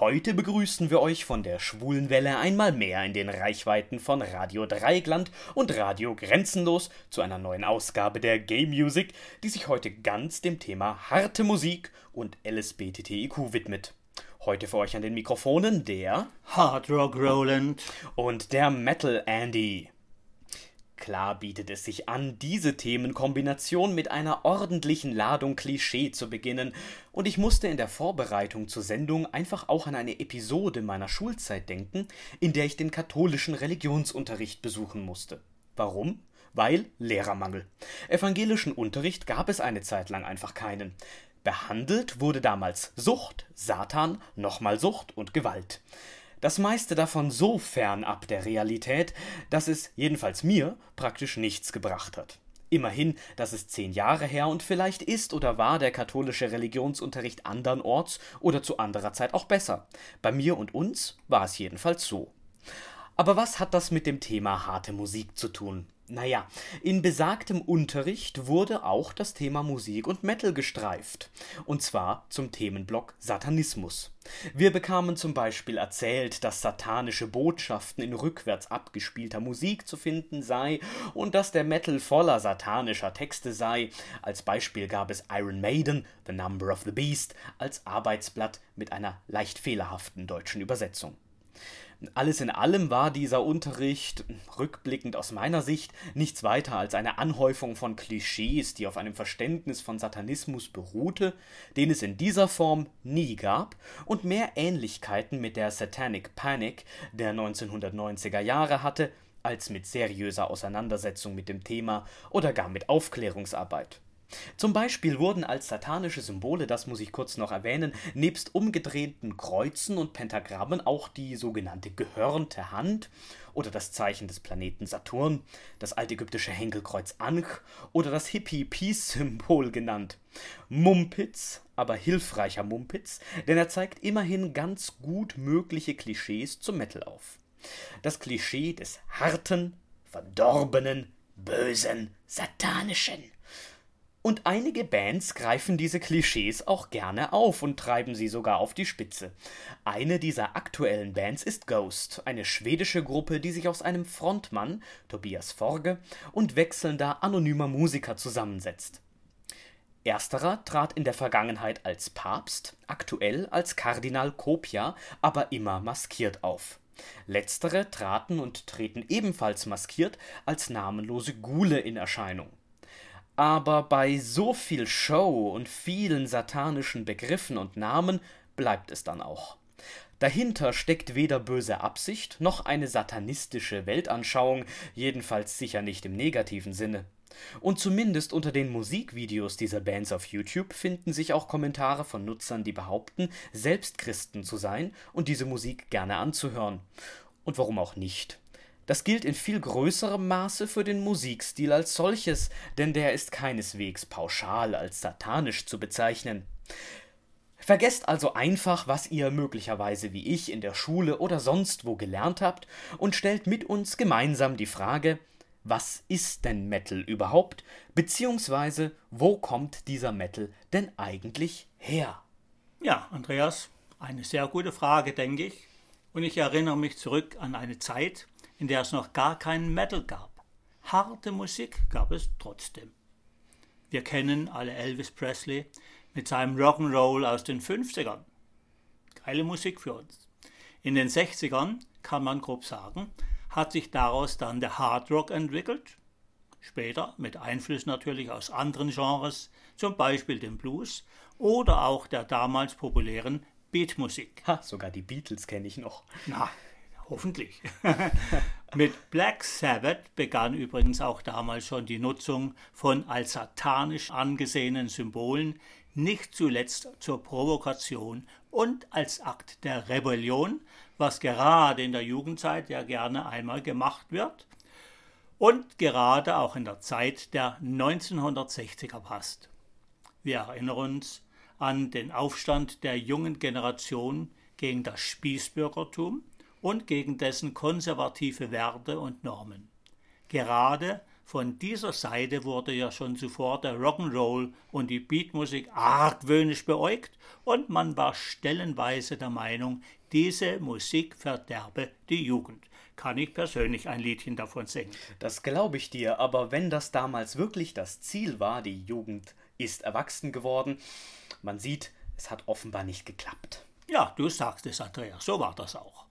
Heute begrüßen wir euch von der schwulen Welle einmal mehr in den Reichweiten von Radio Dreieckland und Radio Grenzenlos zu einer neuen Ausgabe der Gay Music, die sich heute ganz dem Thema harte Musik und LSBTTIQ widmet. Heute für euch an den Mikrofonen der Hard Rock Roland und der Metal Andy. Klar bietet es sich an, diese Themenkombination mit einer ordentlichen Ladung Klischee zu beginnen, und ich musste in der Vorbereitung zur Sendung einfach auch an eine Episode meiner Schulzeit denken, in der ich den katholischen Religionsunterricht besuchen musste. Warum? Weil Lehrermangel. Evangelischen Unterricht gab es eine Zeit lang einfach keinen. Behandelt wurde damals Sucht, Satan, nochmal Sucht und Gewalt. Das meiste davon so fernab der Realität, dass es, jedenfalls mir, praktisch nichts gebracht hat. Immerhin, das ist zehn Jahre her und vielleicht ist oder war der katholische Religionsunterricht andernorts oder zu anderer Zeit auch besser. Bei mir und uns war es jedenfalls so. Aber was hat das mit dem Thema harte Musik zu tun? Naja, in besagtem Unterricht wurde auch das Thema Musik und Metal gestreift. Und zwar zum Themenblock Satanismus. Wir bekamen zum Beispiel erzählt, dass satanische Botschaften in rückwärts abgespielter Musik zu finden sei und dass der Metal voller satanischer Texte sei. Als Beispiel gab es Iron Maiden, The Number of the Beast, als Arbeitsblatt mit einer leicht fehlerhaften deutschen Übersetzung. Alles in allem war dieser Unterricht, rückblickend aus meiner Sicht, nichts weiter als eine Anhäufung von Klischees, die auf einem Verständnis von Satanismus beruhte, den es in dieser Form nie gab, und mehr Ähnlichkeiten mit der Satanic Panic der 1990er Jahre hatte, als mit seriöser Auseinandersetzung mit dem Thema oder gar mit Aufklärungsarbeit. Zum Beispiel wurden als satanische Symbole, das muss ich kurz noch erwähnen, nebst umgedrehten Kreuzen und Pentagrammen auch die sogenannte gehörnte Hand oder das Zeichen des Planeten Saturn, das altägyptische Henkelkreuz Ankh oder das Hippie-Peace-Symbol genannt. Mumpitz, aber hilfreicher Mumpitz, denn er zeigt immerhin ganz gut mögliche Klischees zum Metal auf. Das Klischee des harten, verdorbenen, bösen, satanischen. Und einige Bands greifen diese Klischees auch gerne auf und treiben sie sogar auf die Spitze. Eine dieser aktuellen Bands ist Ghost, eine schwedische Gruppe, die sich aus einem Frontmann, Tobias Forge, und wechselnder anonymer Musiker zusammensetzt. Ersterer trat in der Vergangenheit als Papst, aktuell als Kardinal Kopia, aber immer maskiert auf. Letztere traten und treten ebenfalls maskiert als namenlose Gule in Erscheinung. Aber bei so viel Show und vielen satanischen Begriffen und Namen bleibt es dann auch. Dahinter steckt weder böse Absicht noch eine satanistische Weltanschauung, jedenfalls sicher nicht im negativen Sinne. Und zumindest unter den Musikvideos dieser Bands auf YouTube finden sich auch Kommentare von Nutzern, die behaupten, selbst Christen zu sein und diese Musik gerne anzuhören. Und warum auch nicht? Das gilt in viel größerem Maße für den Musikstil als solches, denn der ist keineswegs pauschal als satanisch zu bezeichnen. Vergesst also einfach, was ihr möglicherweise wie ich in der Schule oder sonst wo gelernt habt und stellt mit uns gemeinsam die Frage, was ist denn Metal überhaupt, beziehungsweise wo kommt dieser Metal denn eigentlich her? Ja, Andreas, eine sehr gute Frage, denke ich. Und ich erinnere mich zurück an eine Zeit, in der es noch gar keinen Metal gab. Harte Musik gab es trotzdem. Wir kennen alle Elvis Presley mit seinem Rock'n'Roll aus den 50ern. Geile Musik für uns. In den 60ern, kann man grob sagen, hat sich daraus dann der Hard Rock entwickelt. Später mit Einfluss natürlich aus anderen Genres, zum Beispiel dem Blues oder auch der damals populären Beatmusik. Ha, sogar die Beatles kenne ich noch. Na, Hoffentlich. Mit Black Sabbath begann übrigens auch damals schon die Nutzung von als satanisch angesehenen Symbolen, nicht zuletzt zur Provokation und als Akt der Rebellion, was gerade in der Jugendzeit ja gerne einmal gemacht wird und gerade auch in der Zeit der 1960er passt. Wir erinnern uns an den Aufstand der jungen Generation gegen das Spießbürgertum, und gegen dessen konservative Werte und Normen. Gerade Von dieser Seite wurde ja schon zuvor der Rock'n'Roll und die Beatmusik argwöhnisch beäugt und man war stellenweise der Meinung, diese Musik verderbe die Jugend. Kann ich persönlich ein Liedchen davon singen. Das glaube ich dir, aber wenn das damals wirklich das Ziel war, die Jugend ist erwachsen geworden, man sieht, es hat offenbar nicht geklappt. Ja, du sagst es, Andreas, so war das auch.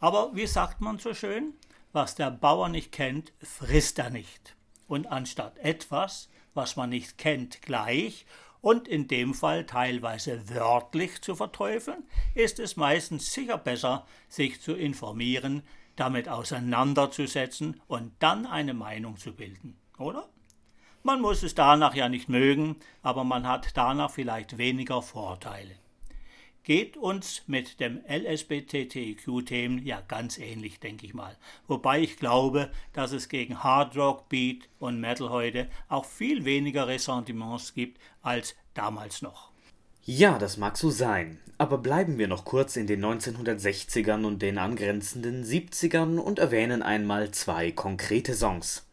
Aber wie sagt man so schön? Was der Bauer nicht kennt, frisst er nicht. Und anstatt etwas, was man nicht kennt, gleich und in dem Fall teilweise wörtlich zu verteufeln, ist es meistens sicher besser, sich zu informieren, damit auseinanderzusetzen und dann eine Meinung zu bilden, oder? Man muss es danach ja nicht mögen, aber man hat danach vielleicht weniger Vorteile geht uns mit dem LSBTTIQ-Themen ja ganz ähnlich, denke ich mal. Wobei ich glaube, dass es gegen Hard Rock, Beat und Metal heute auch viel weniger Ressentiments gibt als damals noch. Ja, das mag so sein. Aber bleiben wir noch kurz in den 1960ern und den angrenzenden 70ern und erwähnen einmal zwei konkrete Songs.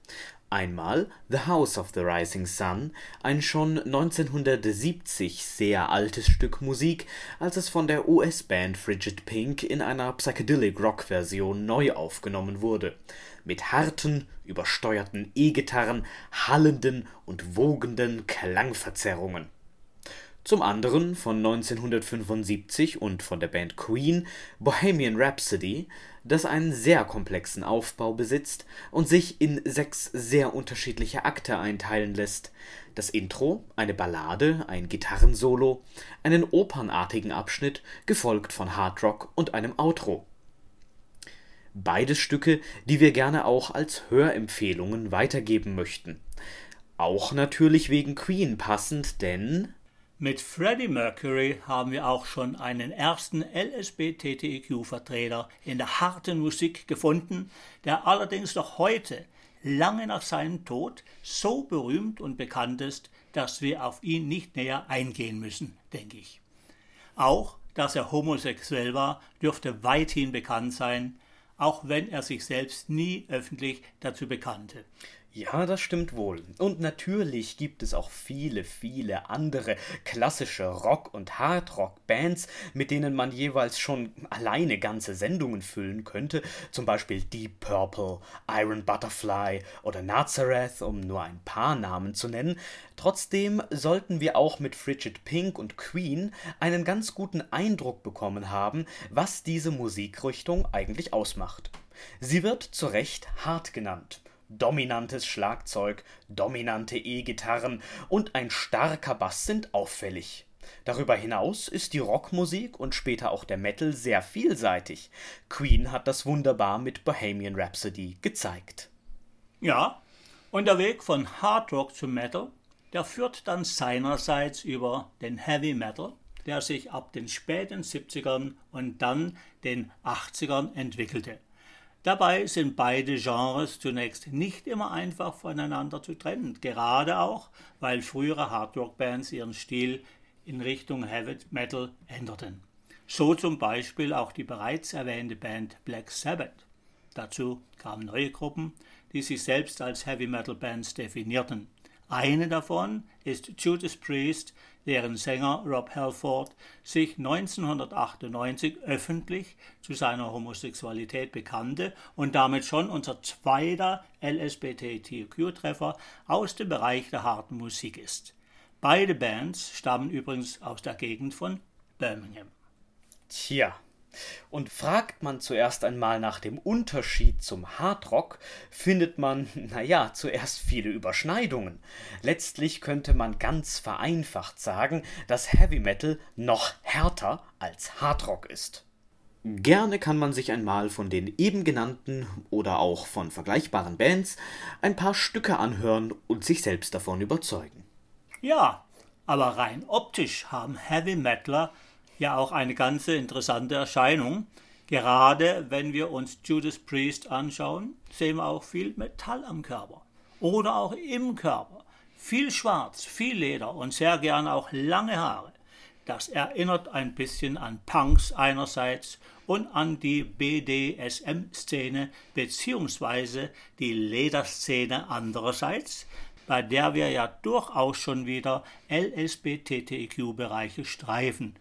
Einmal The House of the Rising Sun, ein schon 1970 sehr altes Stück Musik, als es von der US-Band Frigid Pink in einer Psychedelic-Rock-Version neu aufgenommen wurde, mit harten, übersteuerten E-Gitarren, hallenden und wogenden Klangverzerrungen. Zum anderen von 1975 und von der Band Queen Bohemian Rhapsody das einen sehr komplexen Aufbau besitzt und sich in sechs sehr unterschiedliche Akte einteilen lässt. Das Intro, eine Ballade, ein Gitarrensolo, einen opernartigen Abschnitt, gefolgt von Hardrock und einem Outro. Beides Stücke, die wir gerne auch als Hörempfehlungen weitergeben möchten. Auch natürlich wegen Queen passend, denn mit Freddie Mercury haben wir auch schon einen ersten LSBTTIQ-Vertreter in der harten Musik gefunden, der allerdings noch heute, lange nach seinem Tod, so berühmt und bekannt ist, dass wir auf ihn nicht näher eingehen müssen, denke ich. Auch, dass er homosexuell war, dürfte weithin bekannt sein, auch wenn er sich selbst nie öffentlich dazu bekannte. Ja, das stimmt wohl. Und natürlich gibt es auch viele, viele andere klassische Rock- und Hardrock-Bands, mit denen man jeweils schon alleine ganze Sendungen füllen könnte, zum Beispiel Deep Purple, Iron Butterfly oder Nazareth, um nur ein paar Namen zu nennen. Trotzdem sollten wir auch mit Frigid Pink und Queen einen ganz guten Eindruck bekommen haben, was diese Musikrichtung eigentlich ausmacht. Sie wird zu Recht hart genannt dominantes Schlagzeug, dominante E-Gitarren und ein starker Bass sind auffällig. Darüber hinaus ist die Rockmusik und später auch der Metal sehr vielseitig. Queen hat das wunderbar mit Bohemian Rhapsody gezeigt. Ja, und der Weg von Hard Rock zu Metal, der führt dann seinerseits über den Heavy Metal, der sich ab den späten 70ern und dann den 80ern entwickelte. Dabei sind beide Genres zunächst nicht immer einfach voneinander zu trennen, gerade auch, weil frühere Hardrock-Bands ihren Stil in Richtung Heavy Metal änderten. So zum Beispiel auch die bereits erwähnte Band Black Sabbath. Dazu kamen neue Gruppen, die sich selbst als Heavy Metal Bands definierten. Eine davon ist Judas Priest, deren Sänger Rob Halford sich 1998 öffentlich zu seiner Homosexualität bekannte und damit schon unser zweiter LSBTQ-Treffer aus dem Bereich der harten Musik ist. Beide Bands stammen übrigens aus der Gegend von Birmingham. Tja, und fragt man zuerst einmal nach dem Unterschied zum Hardrock, findet man, naja, zuerst viele Überschneidungen. Letztlich könnte man ganz vereinfacht sagen, dass Heavy Metal noch härter als Hardrock ist. Gerne kann man sich einmal von den eben genannten oder auch von vergleichbaren Bands ein paar Stücke anhören und sich selbst davon überzeugen. Ja, aber rein optisch haben Heavy Metaler ja auch eine ganz interessante Erscheinung. Gerade wenn wir uns Judas Priest anschauen, sehen wir auch viel Metall am Körper oder auch im Körper. Viel Schwarz, viel Leder und sehr gern auch lange Haare. Das erinnert ein bisschen an Punks einerseits und an die BDSM-Szene bzw. die Lederszene andererseits, bei der wir ja durchaus schon wieder LSBTTIQ-Bereiche streifen.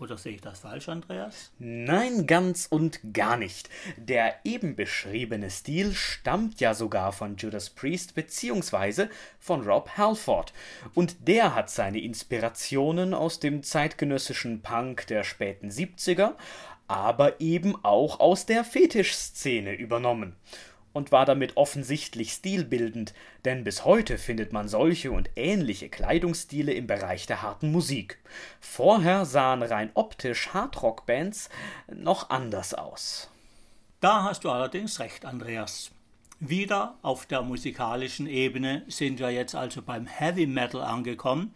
Oder sehe ich das falsch, Andreas? Nein, ganz und gar nicht. Der eben beschriebene Stil stammt ja sogar von Judas Priest bzw. von Rob Halford. Und der hat seine Inspirationen aus dem zeitgenössischen Punk der späten 70er, aber eben auch aus der Fetischszene übernommen und war damit offensichtlich stilbildend, denn bis heute findet man solche und ähnliche Kleidungsstile im Bereich der harten Musik. Vorher sahen rein optisch Hardrock-Bands noch anders aus. Da hast du allerdings recht, Andreas. Wieder auf der musikalischen Ebene sind wir jetzt also beim Heavy Metal angekommen,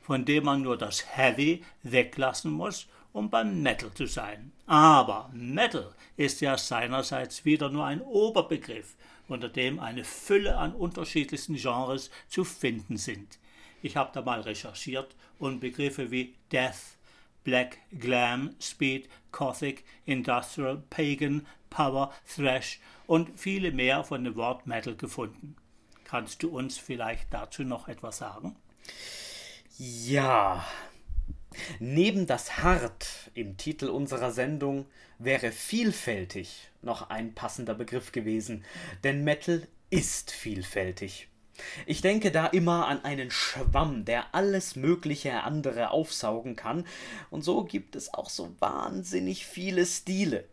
von dem man nur das Heavy weglassen muss um beim Metal zu sein. Aber Metal ist ja seinerseits wieder nur ein Oberbegriff, unter dem eine Fülle an unterschiedlichsten Genres zu finden sind. Ich habe da mal recherchiert und Begriffe wie Death, Black, Glam, Speed, Gothic, Industrial, Pagan, Power, Thrash und viele mehr von dem Wort Metal gefunden. Kannst du uns vielleicht dazu noch etwas sagen? Ja, Neben das Hart im Titel unserer Sendung wäre vielfältig noch ein passender Begriff gewesen, denn Metal ist vielfältig. Ich denke da immer an einen Schwamm, der alles mögliche andere aufsaugen kann, und so gibt es auch so wahnsinnig viele Stile.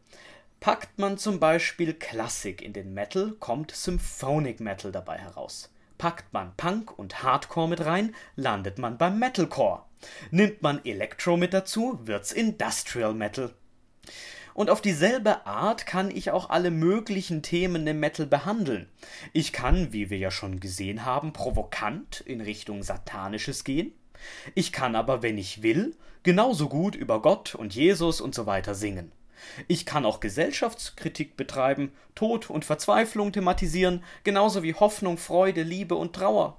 Packt man zum Beispiel Klassik in den Metal, kommt Symphonic Metal dabei heraus. Packt man Punk und Hardcore mit rein, landet man beim Metalcore. Nimmt man Electro mit dazu, wird's Industrial Metal. Und auf dieselbe Art kann ich auch alle möglichen Themen im Metal behandeln. Ich kann, wie wir ja schon gesehen haben, provokant in Richtung Satanisches gehen. Ich kann aber, wenn ich will, genauso gut über Gott und Jesus und so weiter singen. Ich kann auch Gesellschaftskritik betreiben, Tod und Verzweiflung thematisieren, genauso wie Hoffnung, Freude, Liebe und Trauer.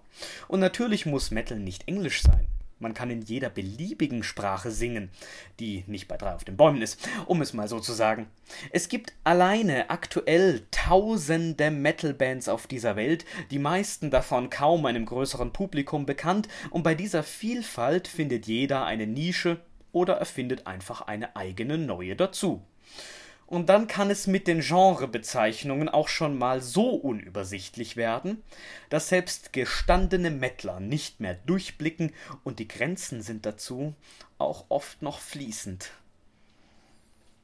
Und natürlich muss Metal nicht Englisch sein. Man kann in jeder beliebigen Sprache singen, die nicht bei drei auf den Bäumen ist, um es mal so zu sagen. Es gibt alleine aktuell tausende Metal-Bands auf dieser Welt, die meisten davon kaum einem größeren Publikum bekannt, und bei dieser Vielfalt findet jeder eine Nische oder erfindet einfach eine eigene neue dazu. Und dann kann es mit den Genrebezeichnungen auch schon mal so unübersichtlich werden, dass selbst gestandene Mettler nicht mehr durchblicken und die Grenzen sind dazu auch oft noch fließend.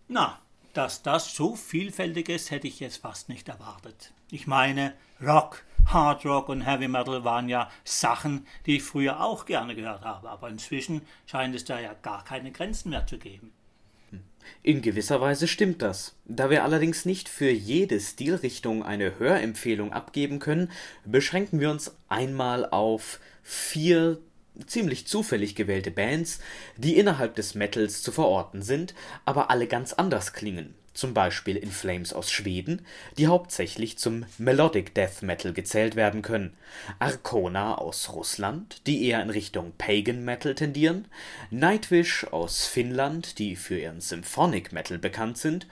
Na, dass das so vielfältig ist, hätte ich jetzt fast nicht erwartet. Ich meine, Rock, Hard Rock und Heavy Metal waren ja Sachen, die ich früher auch gerne gehört habe, aber inzwischen scheint es da ja gar keine Grenzen mehr zu geben. In gewisser Weise stimmt das. Da wir allerdings nicht für jede Stilrichtung eine Hörempfehlung abgeben können, beschränken wir uns einmal auf vier ziemlich zufällig gewählte Bands, die innerhalb des Metals zu verorten sind, aber alle ganz anders klingen zum Beispiel In Flames aus Schweden, die hauptsächlich zum Melodic Death Metal gezählt werden können, Arcona aus Russland, die eher in Richtung Pagan Metal tendieren, Nightwish aus Finnland, die für ihren Symphonic Metal bekannt sind,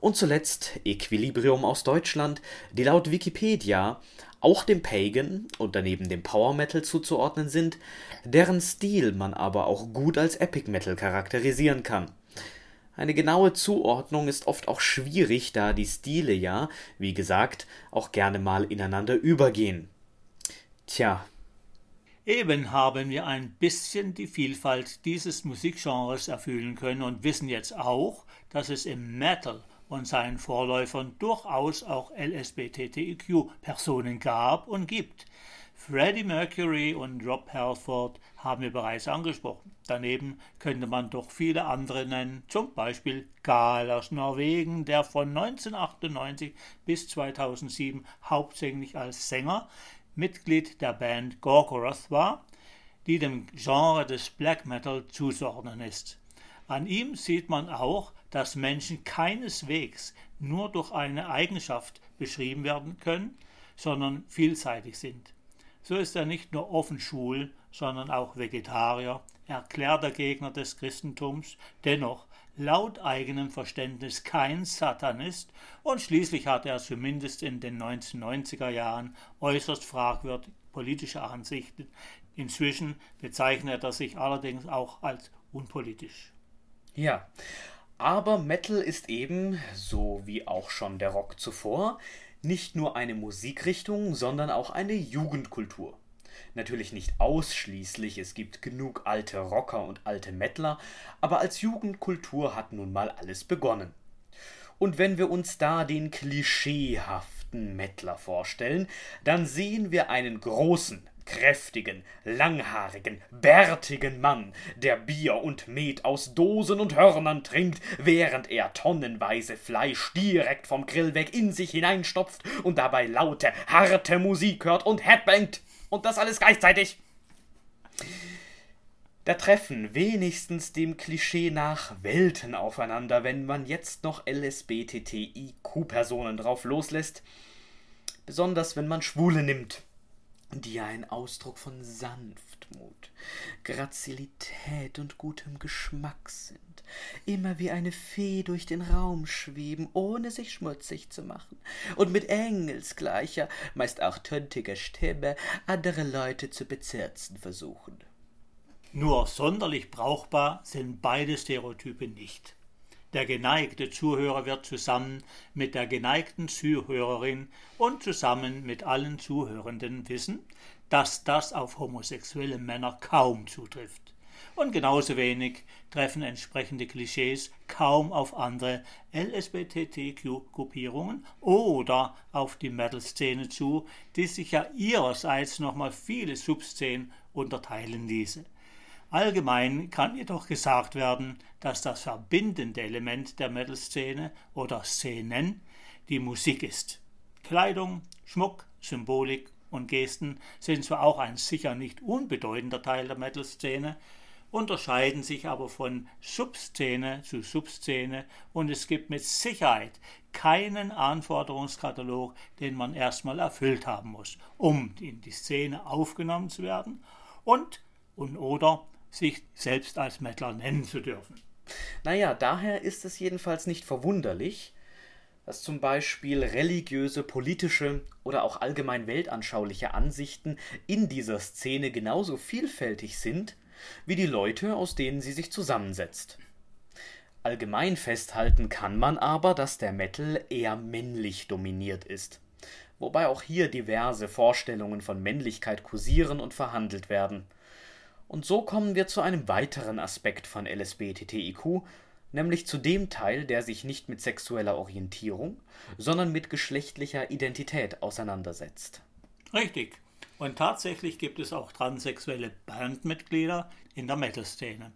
und zuletzt Equilibrium aus Deutschland, die laut Wikipedia auch dem Pagan und daneben dem Power Metal zuzuordnen sind, deren Stil man aber auch gut als Epic Metal charakterisieren kann eine genaue Zuordnung ist oft auch schwierig, da die Stile ja, wie gesagt, auch gerne mal ineinander übergehen. Tja. Eben haben wir ein bisschen die Vielfalt dieses Musikgenres erfüllen können und wissen jetzt auch, dass es im Metal und seinen Vorläufern durchaus auch LSBTTIQ-Personen gab und gibt. Freddie Mercury und Rob Halford haben wir bereits angesprochen. Daneben könnte man doch viele andere nennen, zum Beispiel Gahl aus Norwegen, der von 1998 bis 2007 hauptsächlich als Sänger Mitglied der Band Gorgoroth war, die dem Genre des Black Metal zuzuordnen ist. An ihm sieht man auch, dass Menschen keineswegs nur durch eine Eigenschaft beschrieben werden können, sondern vielseitig sind so ist er nicht nur offen schwul, sondern auch Vegetarier, erklärter Gegner des Christentums, dennoch laut eigenem Verständnis kein Satanist und schließlich hat er zumindest in den 1990er Jahren äußerst fragwürdige politische Ansichten. Inzwischen bezeichnet er sich allerdings auch als unpolitisch. Ja, aber Metal ist eben, so wie auch schon der Rock zuvor, nicht nur eine Musikrichtung, sondern auch eine Jugendkultur. Natürlich nicht ausschließlich, es gibt genug alte Rocker und alte Mettler, aber als Jugendkultur hat nun mal alles begonnen. Und wenn wir uns da den klischeehaften Mettler vorstellen, dann sehen wir einen großen, kräftigen, langhaarigen, bärtigen Mann, der Bier und Met aus Dosen und Hörnern trinkt, während er tonnenweise Fleisch direkt vom Grill weg in sich hineinstopft und dabei laute, harte Musik hört und headbangt. Und das alles gleichzeitig. Da treffen wenigstens dem Klischee nach Welten aufeinander, wenn man jetzt noch LSBTTIQ-Personen drauf loslässt. Besonders wenn man Schwule nimmt die ja ein Ausdruck von Sanftmut, Grazilität und gutem Geschmack sind, immer wie eine Fee durch den Raum schweben, ohne sich schmutzig zu machen, und mit engelsgleicher, meist auch töntiger Stimme andere Leute zu bezirzen versuchen. Nur sonderlich brauchbar sind beide Stereotype nicht. Der geneigte Zuhörer wird zusammen mit der geneigten Zuhörerin und zusammen mit allen Zuhörenden wissen, dass das auf homosexuelle Männer kaum zutrifft. Und genauso wenig treffen entsprechende Klischees kaum auf andere LSBTQ-Gruppierungen oder auf die Metal-Szene zu, die sich ja ihrerseits nochmal viele Subszenen unterteilen ließe. Allgemein kann jedoch gesagt werden, dass das verbindende Element der Metal-Szene oder Szenen die Musik ist. Kleidung, Schmuck, Symbolik und Gesten sind zwar auch ein sicher nicht unbedeutender Teil der Metal-Szene, unterscheiden sich aber von Subszene zu Subszene und es gibt mit Sicherheit keinen Anforderungskatalog, den man erstmal erfüllt haben muss, um in die Szene aufgenommen zu werden und und oder sich selbst als Mettler nennen zu dürfen. Naja, daher ist es jedenfalls nicht verwunderlich, dass zum Beispiel religiöse, politische oder auch allgemein weltanschauliche Ansichten in dieser Szene genauso vielfältig sind wie die Leute, aus denen sie sich zusammensetzt. Allgemein festhalten kann man aber, dass der Metal eher männlich dominiert ist, wobei auch hier diverse Vorstellungen von Männlichkeit kursieren und verhandelt werden – und so kommen wir zu einem weiteren Aspekt von LSBTTIQ, nämlich zu dem Teil, der sich nicht mit sexueller Orientierung, sondern mit geschlechtlicher Identität auseinandersetzt. Richtig. Und tatsächlich gibt es auch transsexuelle Bandmitglieder in der Metal-Szene.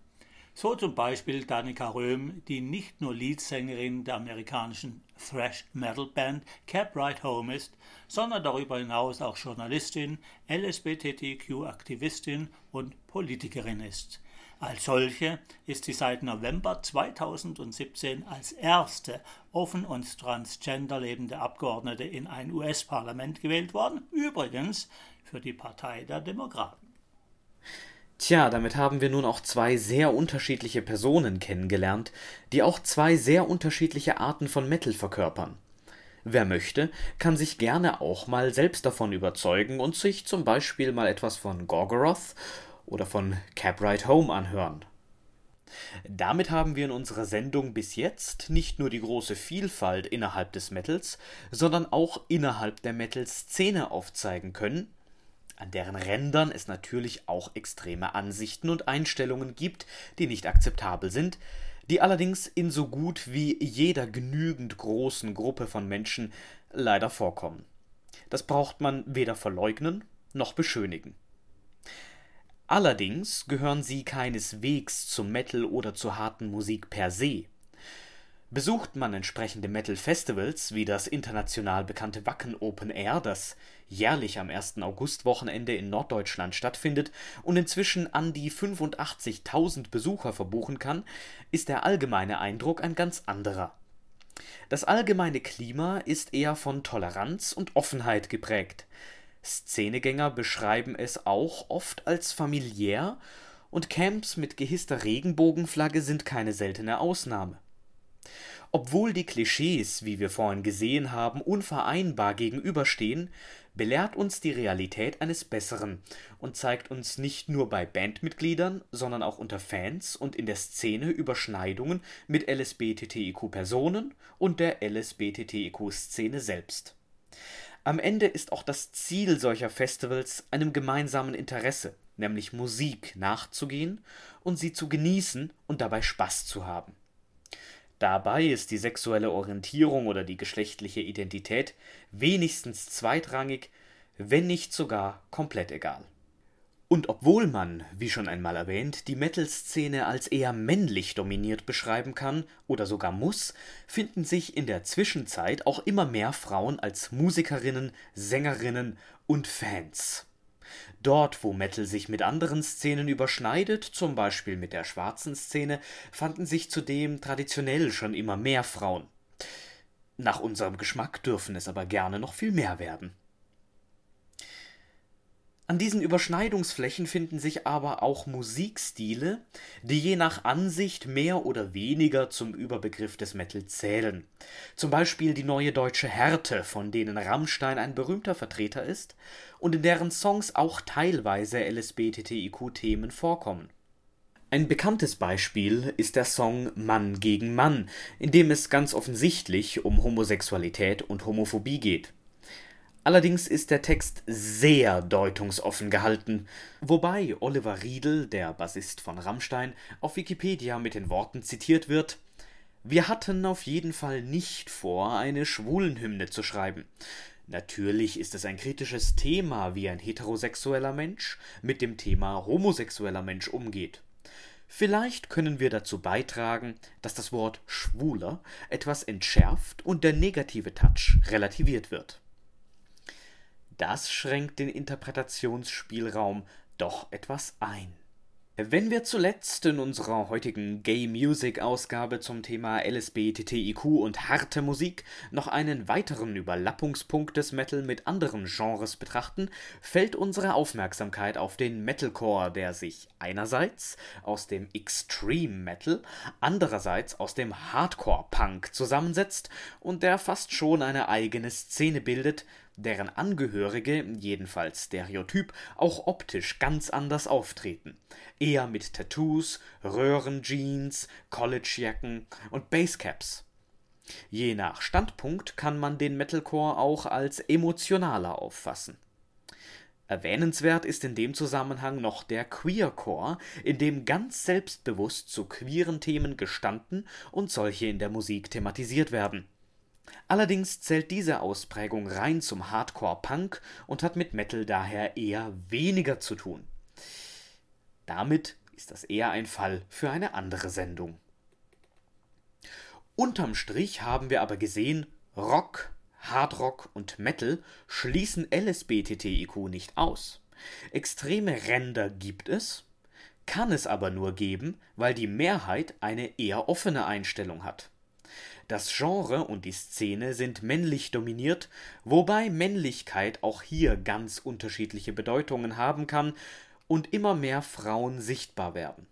So zum Beispiel Danica Röhm, die nicht nur Leadsängerin der amerikanischen Thrash-Metal-Band Cap Right Home ist, sondern darüber hinaus auch Journalistin, LSBTQ-Aktivistin und Politikerin ist. Als solche ist sie seit November 2017 als erste offen und transgender lebende Abgeordnete in ein US-Parlament gewählt worden, übrigens für die Partei der Demokraten. Tja, damit haben wir nun auch zwei sehr unterschiedliche Personen kennengelernt, die auch zwei sehr unterschiedliche Arten von Metal verkörpern. Wer möchte, kann sich gerne auch mal selbst davon überzeugen und sich zum Beispiel mal etwas von Gorgoroth oder von Caprite Home anhören. Damit haben wir in unserer Sendung bis jetzt nicht nur die große Vielfalt innerhalb des Metals, sondern auch innerhalb der Metal-Szene aufzeigen können, an deren Rändern es natürlich auch extreme Ansichten und Einstellungen gibt, die nicht akzeptabel sind, die allerdings in so gut wie jeder genügend großen Gruppe von Menschen leider vorkommen. Das braucht man weder verleugnen noch beschönigen. Allerdings gehören sie keineswegs zum Metal oder zur harten Musik per se. Besucht man entsprechende Metal-Festivals wie das international bekannte Wacken Open Air, das jährlich am 1. August-Wochenende in Norddeutschland stattfindet und inzwischen an die 85.000 Besucher verbuchen kann, ist der allgemeine Eindruck ein ganz anderer. Das allgemeine Klima ist eher von Toleranz und Offenheit geprägt. Szenegänger beschreiben es auch oft als familiär und Camps mit gehisster Regenbogenflagge sind keine seltene Ausnahme. Obwohl die Klischees, wie wir vorhin gesehen haben, unvereinbar gegenüberstehen, belehrt uns die Realität eines Besseren und zeigt uns nicht nur bei Bandmitgliedern, sondern auch unter Fans und in der Szene Überschneidungen mit LSBTTIQ-Personen und der LSBTTIQ-Szene selbst. Am Ende ist auch das Ziel solcher Festivals einem gemeinsamen Interesse, nämlich Musik nachzugehen und sie zu genießen und dabei Spaß zu haben. Dabei ist die sexuelle Orientierung oder die geschlechtliche Identität wenigstens zweitrangig, wenn nicht sogar komplett egal. Und obwohl man, wie schon einmal erwähnt, die Metal-Szene als eher männlich dominiert beschreiben kann oder sogar muss, finden sich in der Zwischenzeit auch immer mehr Frauen als Musikerinnen, Sängerinnen und Fans. Dort, wo Metal sich mit anderen Szenen überschneidet, zum Beispiel mit der schwarzen Szene, fanden sich zudem traditionell schon immer mehr Frauen. Nach unserem Geschmack dürfen es aber gerne noch viel mehr werden. An diesen Überschneidungsflächen finden sich aber auch Musikstile, die je nach Ansicht mehr oder weniger zum Überbegriff des Metal zählen. Zum Beispiel die neue deutsche Härte, von denen Rammstein ein berühmter Vertreter ist und in deren Songs auch teilweise LSBTTIQ-Themen vorkommen. Ein bekanntes Beispiel ist der Song Mann gegen Mann, in dem es ganz offensichtlich um Homosexualität und Homophobie geht. Allerdings ist der Text sehr deutungsoffen gehalten, wobei Oliver Riedel, der Bassist von Rammstein, auf Wikipedia mit den Worten zitiert wird Wir hatten auf jeden Fall nicht vor, eine Schwulenhymne zu schreiben. Natürlich ist es ein kritisches Thema, wie ein heterosexueller Mensch mit dem Thema homosexueller Mensch umgeht. Vielleicht können wir dazu beitragen, dass das Wort schwuler etwas entschärft und der negative Touch relativiert wird. Das schränkt den Interpretationsspielraum doch etwas ein. Wenn wir zuletzt in unserer heutigen Gay Music Ausgabe zum Thema LSBTTIQ und harte Musik noch einen weiteren Überlappungspunkt des Metal mit anderen Genres betrachten, fällt unsere Aufmerksamkeit auf den Metalcore, der sich einerseits aus dem Extreme Metal, andererseits aus dem Hardcore Punk zusammensetzt und der fast schon eine eigene Szene bildet, deren Angehörige, jedenfalls Stereotyp, auch optisch ganz anders auftreten. Eher mit Tattoos, Röhrenjeans, Collegejacken und Basecaps. Je nach Standpunkt kann man den Metalcore auch als emotionaler auffassen. Erwähnenswert ist in dem Zusammenhang noch der Queercore, in dem ganz selbstbewusst zu queeren Themen gestanden und solche in der Musik thematisiert werden. Allerdings zählt diese Ausprägung rein zum Hardcore-Punk und hat mit Metal daher eher weniger zu tun. Damit ist das eher ein Fall für eine andere Sendung. Unterm Strich haben wir aber gesehen, Rock, Hardrock und Metal schließen LSBTTIQ nicht aus. Extreme Ränder gibt es, kann es aber nur geben, weil die Mehrheit eine eher offene Einstellung hat. Das Genre und die Szene sind männlich dominiert, wobei Männlichkeit auch hier ganz unterschiedliche Bedeutungen haben kann und immer mehr Frauen sichtbar werden.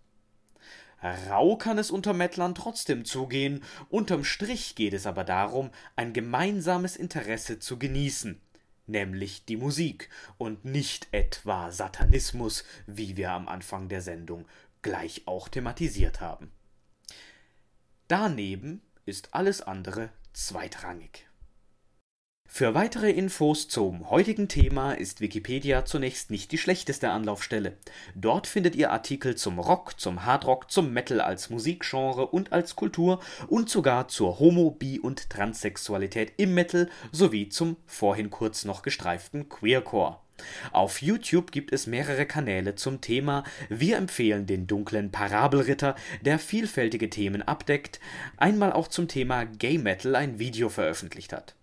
Rau kann es unter Mettlern trotzdem zugehen, unterm Strich geht es aber darum, ein gemeinsames Interesse zu genießen, nämlich die Musik und nicht etwa Satanismus, wie wir am Anfang der Sendung gleich auch thematisiert haben. Daneben ist alles andere zweitrangig. Für weitere Infos zum heutigen Thema ist Wikipedia zunächst nicht die schlechteste Anlaufstelle. Dort findet ihr Artikel zum Rock, zum Hardrock, zum Metal als Musikgenre und als Kultur und sogar zur Homo-, Bi- und Transsexualität im Metal sowie zum vorhin kurz noch gestreiften Queercore. Auf YouTube gibt es mehrere Kanäle zum Thema. Wir empfehlen den dunklen Parabelritter, der vielfältige Themen abdeckt, einmal auch zum Thema Gay Metal ein Video veröffentlicht hat.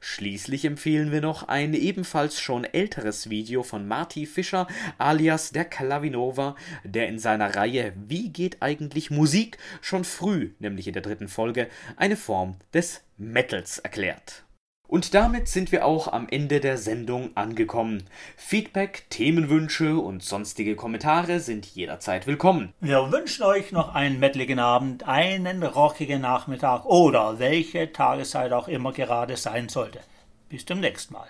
Schließlich empfehlen wir noch ein ebenfalls schon älteres Video von Marty Fischer alias der Klavinova, der in seiner Reihe Wie geht eigentlich Musik schon früh, nämlich in der dritten Folge, eine Form des Metals erklärt. Und damit sind wir auch am Ende der Sendung angekommen. Feedback, Themenwünsche und sonstige Kommentare sind jederzeit willkommen. Wir wünschen euch noch einen mettligen Abend, einen rockigen Nachmittag oder welche Tageszeit auch immer gerade sein sollte. Bis zum nächsten Mal.